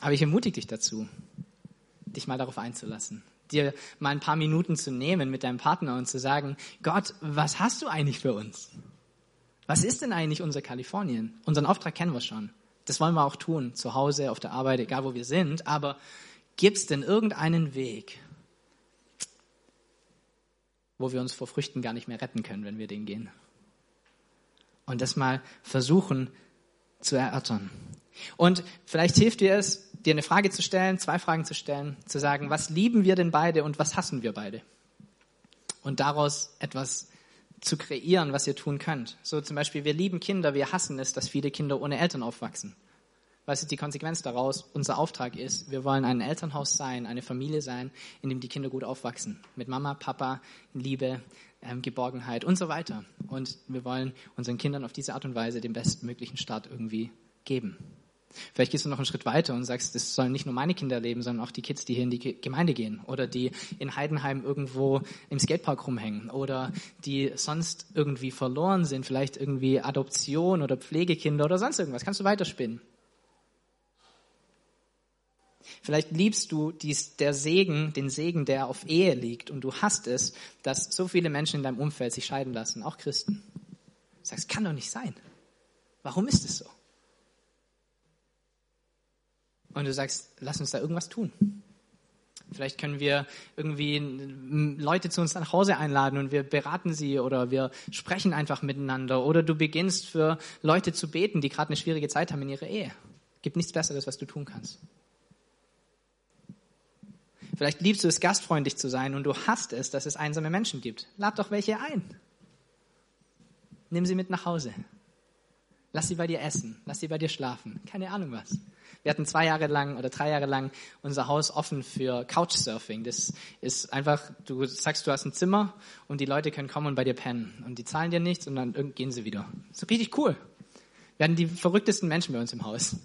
Aber ich ermutige dich dazu, dich mal darauf einzulassen, dir mal ein paar Minuten zu nehmen mit deinem Partner und zu sagen, Gott, was hast du eigentlich für uns? Was ist denn eigentlich unser Kalifornien? Unseren Auftrag kennen wir schon. Das wollen wir auch tun, zu Hause, auf der Arbeit, egal wo wir sind. Aber gibt es denn irgendeinen Weg, wo wir uns vor Früchten gar nicht mehr retten können, wenn wir den gehen. Und das mal versuchen zu erörtern. Und vielleicht hilft dir es, dir eine Frage zu stellen, zwei Fragen zu stellen, zu sagen, was lieben wir denn beide und was hassen wir beide? Und daraus etwas zu kreieren, was ihr tun könnt. So zum Beispiel, wir lieben Kinder, wir hassen es, dass viele Kinder ohne Eltern aufwachsen. Was ist die Konsequenz daraus? Unser Auftrag ist, wir wollen ein Elternhaus sein, eine Familie sein, in dem die Kinder gut aufwachsen. Mit Mama, Papa, Liebe, ähm, Geborgenheit und so weiter. Und wir wollen unseren Kindern auf diese Art und Weise den bestmöglichen Start irgendwie geben. Vielleicht gehst du noch einen Schritt weiter und sagst, das sollen nicht nur meine Kinder leben, sondern auch die Kids, die hier in die Gemeinde gehen oder die in Heidenheim irgendwo im Skatepark rumhängen oder die sonst irgendwie verloren sind, vielleicht irgendwie Adoption oder Pflegekinder oder sonst irgendwas. Kannst du weiterspinnen. Vielleicht liebst du dies, der Segen, den Segen, der auf Ehe liegt und du hast es, dass so viele Menschen in deinem Umfeld sich scheiden lassen, auch Christen. Du sagst, kann doch nicht sein. Warum ist es so? Und du sagst, lass uns da irgendwas tun. Vielleicht können wir irgendwie Leute zu uns nach Hause einladen und wir beraten sie oder wir sprechen einfach miteinander oder du beginnst für Leute zu beten, die gerade eine schwierige Zeit haben in ihrer Ehe. Gibt nichts Besseres, was du tun kannst. Vielleicht liebst du es, gastfreundlich zu sein und du hast es, dass es einsame Menschen gibt. Lad doch welche ein. Nimm sie mit nach Hause. Lass sie bei dir essen. Lass sie bei dir schlafen. Keine Ahnung was. Wir hatten zwei Jahre lang oder drei Jahre lang unser Haus offen für Couchsurfing. Das ist einfach, du sagst, du hast ein Zimmer und die Leute können kommen und bei dir pennen. Und die zahlen dir nichts und dann gehen sie wieder. So richtig cool. Wir hatten die verrücktesten Menschen bei uns im Haus.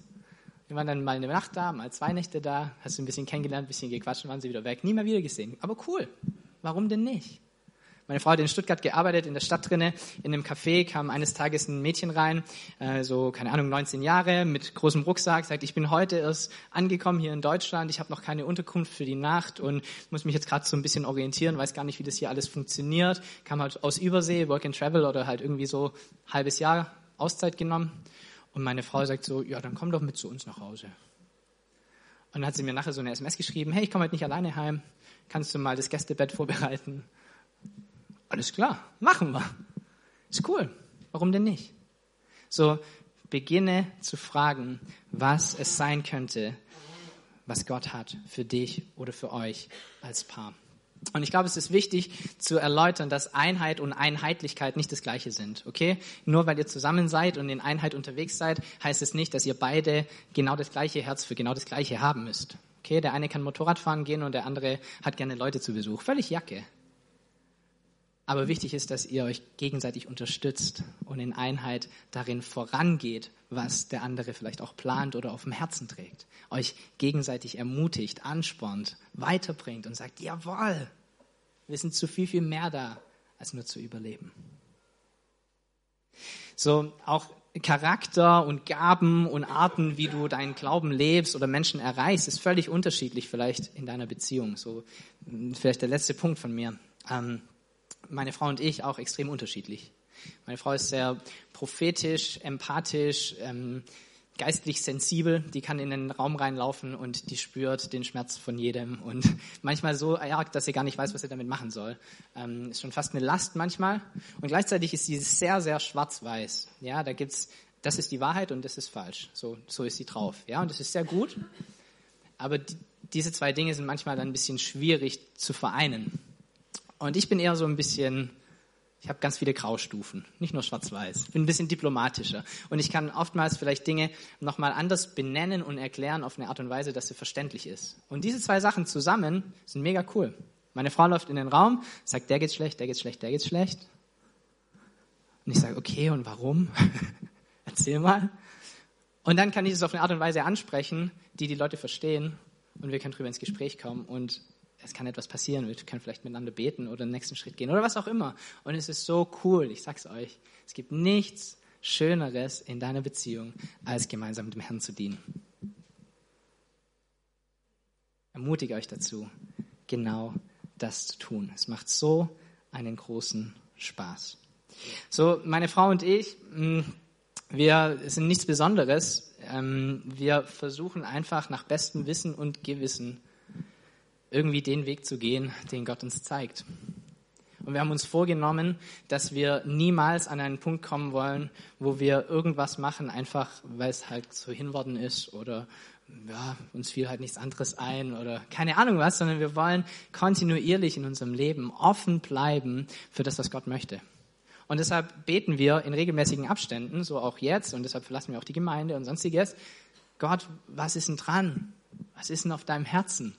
Wir waren dann mal eine Nacht da, mal zwei Nächte da, hast du ein bisschen kennengelernt, ein bisschen gequatscht und waren sie wieder weg. Nie mehr wieder gesehen. Aber cool. Warum denn nicht? Meine Frau hat in Stuttgart gearbeitet, in der Stadt drinne. In einem Café kam eines Tages ein Mädchen rein, äh, so, keine Ahnung, 19 Jahre, mit großem Rucksack, sagt, ich bin heute erst angekommen hier in Deutschland, ich habe noch keine Unterkunft für die Nacht und muss mich jetzt gerade so ein bisschen orientieren, weiß gar nicht, wie das hier alles funktioniert. Kam halt aus Übersee, Work and Travel oder halt irgendwie so halbes Jahr Auszeit genommen. Und meine Frau sagt so, ja, dann komm doch mit zu uns nach Hause. Und dann hat sie mir nachher so eine SMS geschrieben, hey, ich komme heute nicht alleine heim, kannst du mal das Gästebett vorbereiten? Alles klar, machen wir. Ist cool. Warum denn nicht? So, beginne zu fragen, was es sein könnte, was Gott hat für dich oder für euch als Paar. Und ich glaube, es ist wichtig zu erläutern, dass Einheit und Einheitlichkeit nicht das gleiche sind. Okay? Nur weil ihr zusammen seid und in Einheit unterwegs seid, heißt es nicht, dass ihr beide genau das gleiche Herz für genau das gleiche haben müsst. Okay? Der eine kann Motorrad fahren gehen und der andere hat gerne Leute zu Besuch. Völlig Jacke. Aber wichtig ist, dass ihr euch gegenseitig unterstützt und in Einheit darin vorangeht, was der andere vielleicht auch plant oder auf dem Herzen trägt. Euch gegenseitig ermutigt, anspornt, weiterbringt und sagt, jawohl, wir sind zu viel, viel mehr da, als nur zu überleben. So, auch Charakter und Gaben und Arten, wie du deinen Glauben lebst oder Menschen erreichst, ist völlig unterschiedlich vielleicht in deiner Beziehung. So vielleicht der letzte Punkt von mir. Ähm, meine Frau und ich auch extrem unterschiedlich. Meine Frau ist sehr prophetisch, empathisch, ähm, geistlich sensibel, die kann in den Raum reinlaufen und die spürt den Schmerz von jedem und manchmal so arg, dass sie gar nicht weiß, was sie damit machen soll. Ähm, ist schon fast eine Last manchmal und gleichzeitig ist sie sehr, sehr schwarz-weiß. Ja, da gibt's, das ist die Wahrheit und das ist falsch. So, so ist sie drauf. Ja, und das ist sehr gut. Aber die, diese zwei Dinge sind manchmal dann ein bisschen schwierig zu vereinen. Und ich bin eher so ein bisschen ich habe ganz viele Graustufen, nicht nur schwarz-weiß. Ich bin ein bisschen diplomatischer. Und ich kann oftmals vielleicht Dinge nochmal anders benennen und erklären auf eine Art und Weise, dass sie verständlich ist. Und diese zwei Sachen zusammen sind mega cool. Meine Frau läuft in den Raum, sagt, der geht schlecht, der geht schlecht, der geht schlecht. Und ich sage, okay, und warum? Erzähl mal. Und dann kann ich es auf eine Art und Weise ansprechen, die die Leute verstehen. Und wir können drüber ins Gespräch kommen. Und es kann etwas passieren, wir können vielleicht miteinander beten oder den nächsten Schritt gehen oder was auch immer. Und es ist so cool, ich sag's euch. Es gibt nichts Schöneres in deiner Beziehung, als gemeinsam dem Herrn zu dienen. Ermutige euch dazu, genau das zu tun. Es macht so einen großen Spaß. So, meine Frau und ich, mm, wir sind nichts Besonderes. Ähm, wir versuchen einfach nach bestem Wissen und Gewissen irgendwie den Weg zu gehen, den Gott uns zeigt. Und wir haben uns vorgenommen, dass wir niemals an einen Punkt kommen wollen, wo wir irgendwas machen, einfach weil es halt so hinworden ist oder ja, uns fiel halt nichts anderes ein oder keine Ahnung was, sondern wir wollen kontinuierlich in unserem Leben offen bleiben für das, was Gott möchte. Und deshalb beten wir in regelmäßigen Abständen, so auch jetzt, und deshalb verlassen wir auch die Gemeinde und sonstiges. Gott, was ist denn dran? Was ist denn auf deinem Herzen?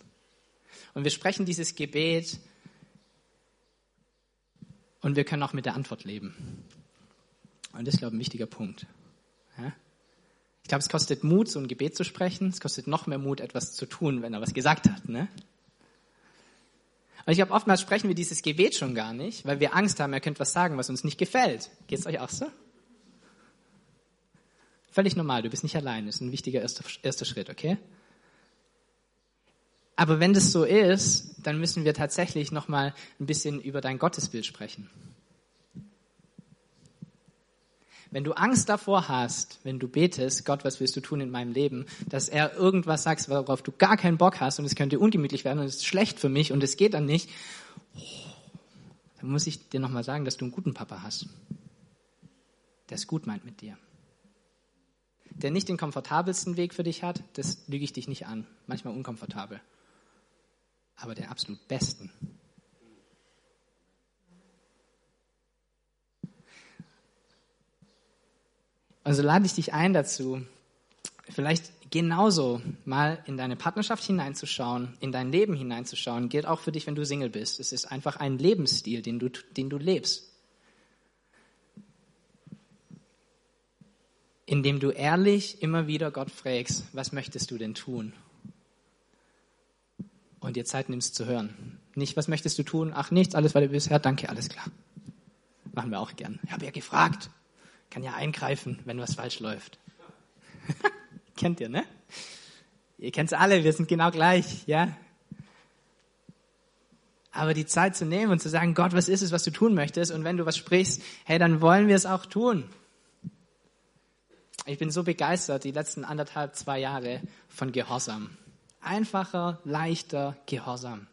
Und wir sprechen dieses Gebet und wir können auch mit der Antwort leben. Und das ist, glaube ich, ein wichtiger Punkt. Ja? Ich glaube, es kostet Mut, so ein Gebet zu sprechen. Es kostet noch mehr Mut, etwas zu tun, wenn er was gesagt hat. Ne? Und ich glaube, oftmals sprechen wir dieses Gebet schon gar nicht, weil wir Angst haben, er könnte was sagen, was uns nicht gefällt. Geht es euch auch so? Völlig normal, du bist nicht allein. Das ist ein wichtiger erster, erster Schritt, okay? Aber wenn das so ist, dann müssen wir tatsächlich noch mal ein bisschen über dein Gottesbild sprechen. Wenn du Angst davor hast, wenn du betest, Gott, was willst du tun in meinem Leben, dass er irgendwas sagt, worauf du gar keinen Bock hast und es könnte ungemütlich werden und es ist schlecht für mich und es geht dann nicht, dann muss ich dir nochmal sagen, dass du einen guten Papa hast, der es gut meint mit dir. Der nicht den komfortabelsten Weg für dich hat, das lüge ich dich nicht an, manchmal unkomfortabel aber der absolut besten. Also lade ich dich ein dazu, vielleicht genauso mal in deine Partnerschaft hineinzuschauen, in dein Leben hineinzuschauen. Gilt auch für dich, wenn du Single bist. Es ist einfach ein Lebensstil, den du, den du lebst. Indem du ehrlich immer wieder Gott fragst, was möchtest du denn tun? Und dir Zeit nimmst zu hören. Nicht, was möchtest du tun? Ach, nichts, alles war bisher, danke, alles klar. Machen wir auch gern. Ich habe ja gefragt. Kann ja eingreifen, wenn was falsch läuft. Kennt ihr, ne? Ihr kennt's alle, wir sind genau gleich, ja? Aber die Zeit zu nehmen und zu sagen, Gott, was ist es, was du tun möchtest? Und wenn du was sprichst, hey, dann wollen wir es auch tun. Ich bin so begeistert, die letzten anderthalb, zwei Jahre von Gehorsam einfacher, leichter Gehorsam.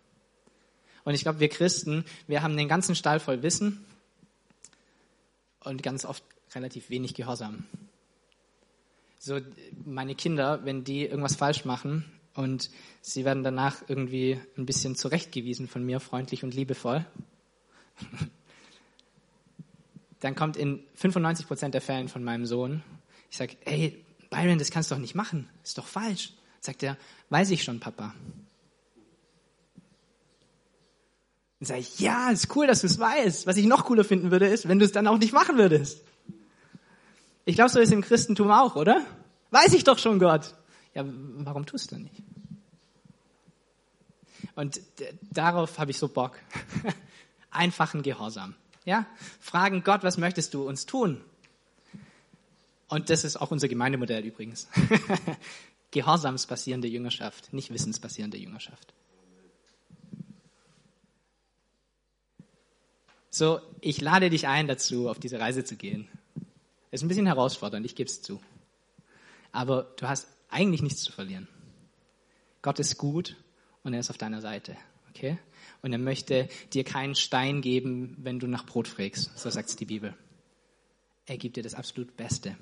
Und ich glaube, wir Christen, wir haben den ganzen Stall voll Wissen und ganz oft relativ wenig Gehorsam. So, meine Kinder, wenn die irgendwas falsch machen und sie werden danach irgendwie ein bisschen zurechtgewiesen von mir, freundlich und liebevoll, dann kommt in 95 Prozent der Fällen von meinem Sohn, ich sage, ey, Byron, das kannst du doch nicht machen, ist doch falsch. Sagt er, weiß ich schon, Papa. Dann sage ich, ja, ist cool, dass du es weißt. Was ich noch cooler finden würde, ist, wenn du es dann auch nicht machen würdest. Ich glaube, so ist es im Christentum auch, oder? Weiß ich doch schon, Gott. Ja, warum tust du nicht? Und darauf habe ich so Bock. Einfachen Gehorsam. Ja? Fragen Gott, was möchtest du uns tun? Und das ist auch unser Gemeindemodell übrigens. Gehorsamsbasierende Jüngerschaft, nicht wissensbasierende Jüngerschaft. So, ich lade dich ein dazu, auf diese Reise zu gehen. Ist ein bisschen herausfordernd, ich gebe es zu. Aber du hast eigentlich nichts zu verlieren. Gott ist gut und er ist auf deiner Seite. Okay? Und er möchte dir keinen Stein geben, wenn du nach Brot fragst. So sagt es die Bibel. Er gibt dir das absolut Beste.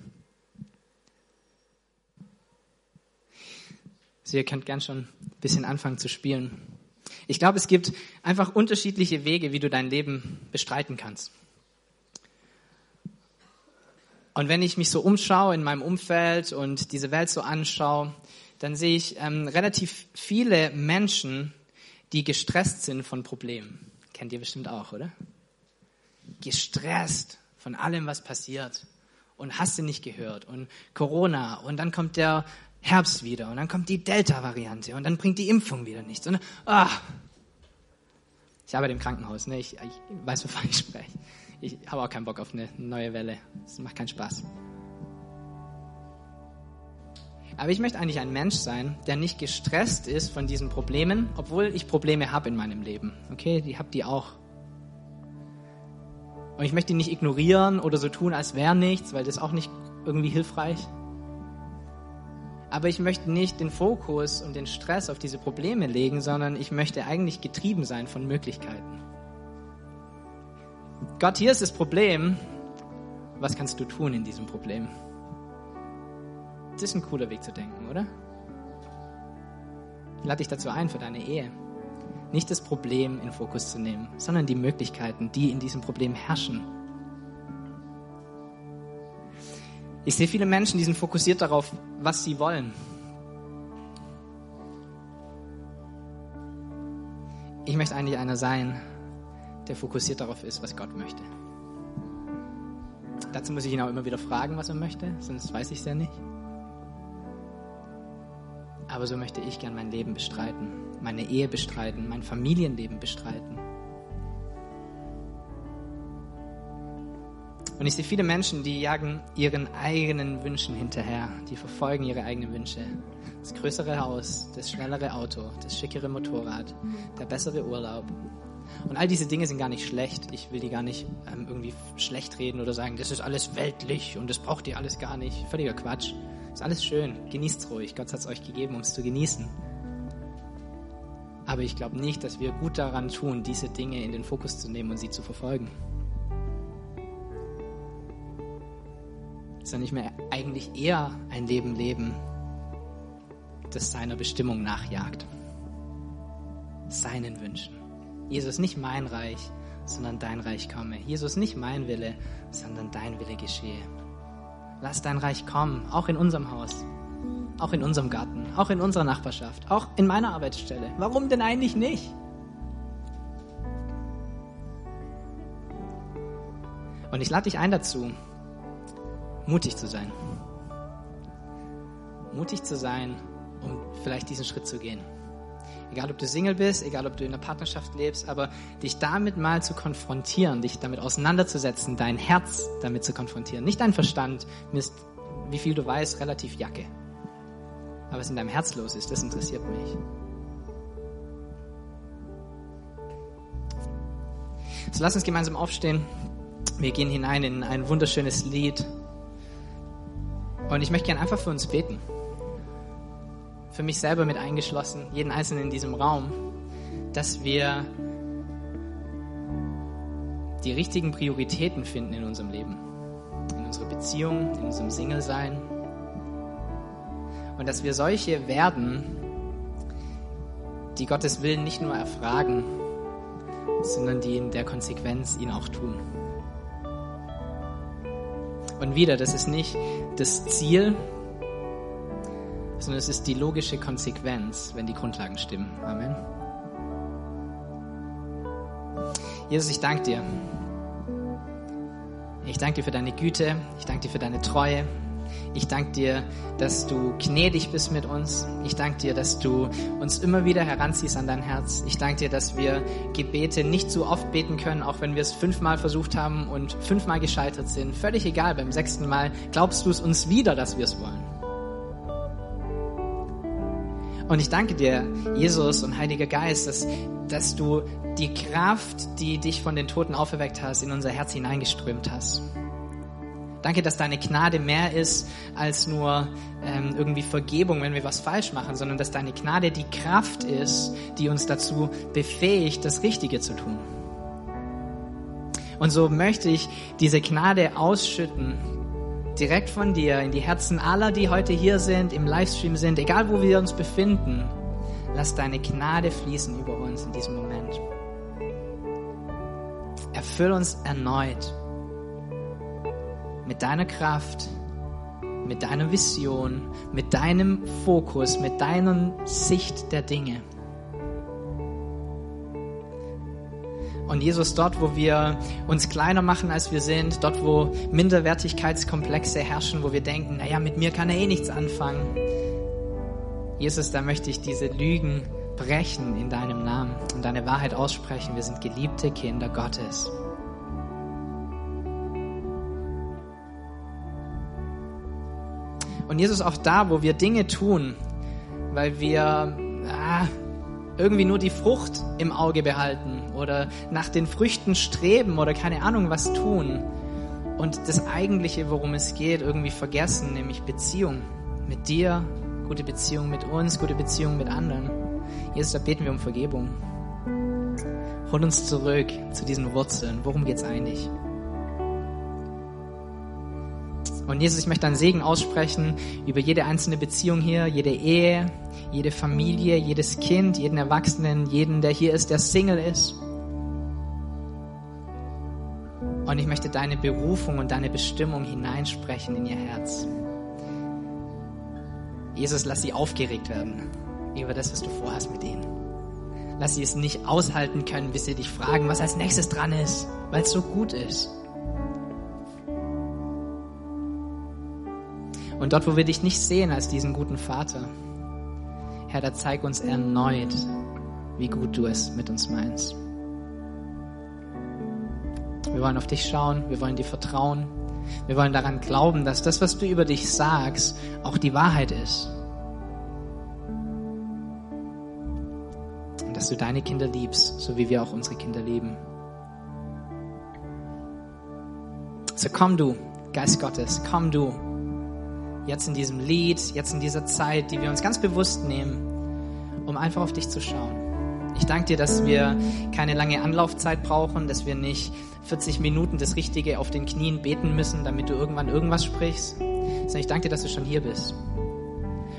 So, ihr könnt gern schon ein bisschen anfangen zu spielen. Ich glaube, es gibt einfach unterschiedliche Wege, wie du dein Leben bestreiten kannst. Und wenn ich mich so umschaue in meinem Umfeld und diese Welt so anschaue, dann sehe ich ähm, relativ viele Menschen, die gestresst sind von Problemen. Kennt ihr bestimmt auch, oder? Gestresst von allem, was passiert. Und hast du nicht gehört. Und Corona. Und dann kommt der Herbst wieder und dann kommt die Delta-Variante und dann bringt die Impfung wieder nichts. Und, ah. Ich arbeite im Krankenhaus, ne? ich, ich weiß, wovon ich spreche. Ich habe auch keinen Bock auf eine neue Welle. Es macht keinen Spaß. Aber ich möchte eigentlich ein Mensch sein, der nicht gestresst ist von diesen Problemen, obwohl ich Probleme habe in meinem Leben. Okay, die habt ihr auch. Und ich möchte die nicht ignorieren oder so tun, als wäre nichts, weil das ist auch nicht irgendwie hilfreich. Aber ich möchte nicht den Fokus und den Stress auf diese Probleme legen, sondern ich möchte eigentlich getrieben sein von Möglichkeiten. Gott, hier ist das Problem. Was kannst du tun in diesem Problem? Das ist ein cooler Weg zu denken, oder? Lade dich dazu ein für deine Ehe. Nicht das Problem in Fokus zu nehmen, sondern die Möglichkeiten, die in diesem Problem herrschen. Ich sehe viele Menschen, die sind fokussiert darauf, was sie wollen. Ich möchte eigentlich einer sein, der fokussiert darauf ist, was Gott möchte. Dazu muss ich ihn auch immer wieder fragen, was er möchte, sonst weiß ich es ja nicht. Aber so möchte ich gern mein Leben bestreiten, meine Ehe bestreiten, mein Familienleben bestreiten. Und ich sehe viele Menschen, die jagen ihren eigenen Wünschen hinterher. Die verfolgen ihre eigenen Wünsche. Das größere Haus, das schnellere Auto, das schickere Motorrad, der bessere Urlaub. Und all diese Dinge sind gar nicht schlecht. Ich will die gar nicht ähm, irgendwie schlecht reden oder sagen, das ist alles weltlich und das braucht ihr alles gar nicht. Völliger Quatsch. Ist alles schön. Genießt's ruhig. Gott hat es euch gegeben, um es zu genießen. Aber ich glaube nicht, dass wir gut daran tun, diese Dinge in den Fokus zu nehmen und sie zu verfolgen. Sondern ich mir eigentlich eher ein Leben leben, das seiner Bestimmung nachjagt. Seinen Wünschen. Jesus, nicht mein Reich, sondern dein Reich komme. Jesus, nicht mein Wille, sondern dein Wille geschehe. Lass dein Reich kommen, auch in unserem Haus, auch in unserem Garten, auch in unserer Nachbarschaft, auch in meiner Arbeitsstelle. Warum denn eigentlich nicht? Und ich lade dich ein dazu, mutig zu sein. Mutig zu sein, um vielleicht diesen Schritt zu gehen. Egal, ob du Single bist, egal, ob du in einer Partnerschaft lebst, aber dich damit mal zu konfrontieren, dich damit auseinanderzusetzen, dein Herz damit zu konfrontieren. Nicht dein Verstand, Mist, wie viel du weißt, relativ Jacke. Aber was in deinem Herz los ist, das interessiert mich. So lass uns gemeinsam aufstehen. Wir gehen hinein in ein wunderschönes Lied. Und ich möchte gerne einfach für uns beten. Für mich selber mit eingeschlossen, jeden Einzelnen in diesem Raum, dass wir die richtigen Prioritäten finden in unserem Leben, in unserer Beziehung, in unserem Single-Sein. Und dass wir solche werden, die Gottes Willen nicht nur erfragen, sondern die in der Konsequenz ihn auch tun. Und wieder, das ist nicht das Ziel, sondern es ist die logische Konsequenz, wenn die Grundlagen stimmen. Amen. Jesus, ich danke dir. Ich danke dir für deine Güte, ich danke dir für deine Treue, Ich danke dir, dass du gnädig bist mit uns. Ich danke dir, dass du uns immer wieder heranziehst an dein Herz. Ich danke dir, dass wir Gebete nicht so oft beten können, auch wenn wir es fünfmal versucht haben und fünfmal gescheitert sind. Völlig egal, beim sechsten Mal glaubst du es uns wieder, dass wir es wollen. Und ich danke dir, Jesus und Heiliger Geist, dass, dass du die Kraft, die dich von den Toten auferweckt hast, in unser Herz hineingeströmt hast. Danke, dass deine Gnade mehr ist als nur ähm, irgendwie Vergebung, wenn wir was falsch machen, sondern dass deine Gnade die Kraft ist, die uns dazu befähigt, das Richtige zu tun. Und so möchte ich diese Gnade ausschütten, direkt von dir in die Herzen aller, die heute hier sind, im Livestream sind, egal wo wir uns befinden. Lass deine Gnade fließen über uns in diesem Moment. Erfüll uns erneut mit deiner Kraft, mit deiner Vision, mit deinem Fokus, mit deiner Sicht der Dinge. Und Jesus, dort, wo wir uns kleiner machen, als wir sind, dort, wo Minderwertigkeitskomplexe herrschen, wo wir denken, naja, mit mir kann er eh nichts anfangen. Jesus, da möchte ich diese Lügen brechen in deinem Namen und deine Wahrheit aussprechen. Wir sind geliebte Kinder Gottes. Und Jesus auch da, wo wir Dinge tun, weil wir ah, irgendwie nur die Frucht im Auge behalten oder nach den Früchten streben oder keine Ahnung was tun und das eigentliche, worum es geht, irgendwie vergessen, nämlich Beziehung mit dir, gute Beziehung mit uns, gute Beziehung mit anderen. Jesus, da beten wir um Vergebung. Hol uns zurück zu diesen Wurzeln. Worum geht's eigentlich? Und Jesus, ich möchte einen Segen aussprechen über jede einzelne Beziehung hier, jede Ehe, jede Familie, jedes Kind, jeden Erwachsenen, jeden, der hier ist, der Single ist. Und ich möchte deine Berufung und deine Bestimmung hineinsprechen in ihr Herz. Jesus, lass sie aufgeregt werden über das, was du vorhast mit ihnen. Lass sie es nicht aushalten können, bis sie dich fragen, was als nächstes dran ist, weil es so gut ist. Und dort, wo wir dich nicht sehen als diesen guten Vater, Herr, da zeig uns erneut, wie gut du es mit uns meinst. Wir wollen auf dich schauen, wir wollen dir vertrauen, wir wollen daran glauben, dass das, was du über dich sagst, auch die Wahrheit ist. Und dass du deine Kinder liebst, so wie wir auch unsere Kinder lieben. So komm du, Geist Gottes, komm du jetzt in diesem Lied, jetzt in dieser Zeit, die wir uns ganz bewusst nehmen, um einfach auf dich zu schauen. Ich danke dir, dass wir keine lange Anlaufzeit brauchen, dass wir nicht 40 Minuten das Richtige auf den Knien beten müssen, damit du irgendwann irgendwas sprichst, sondern ich danke dir, dass du schon hier bist.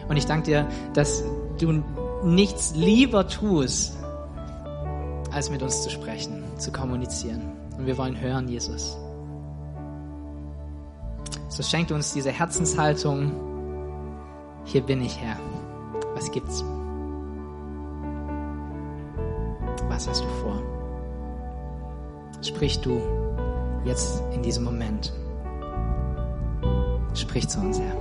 Und ich danke dir, dass du nichts lieber tust, als mit uns zu sprechen, zu kommunizieren. Und wir wollen hören, Jesus. So schenkt uns diese Herzenshaltung. Hier bin ich, Herr. Was gibt's? Was hast du vor? Sprich du jetzt in diesem Moment. Sprich zu uns, Herr.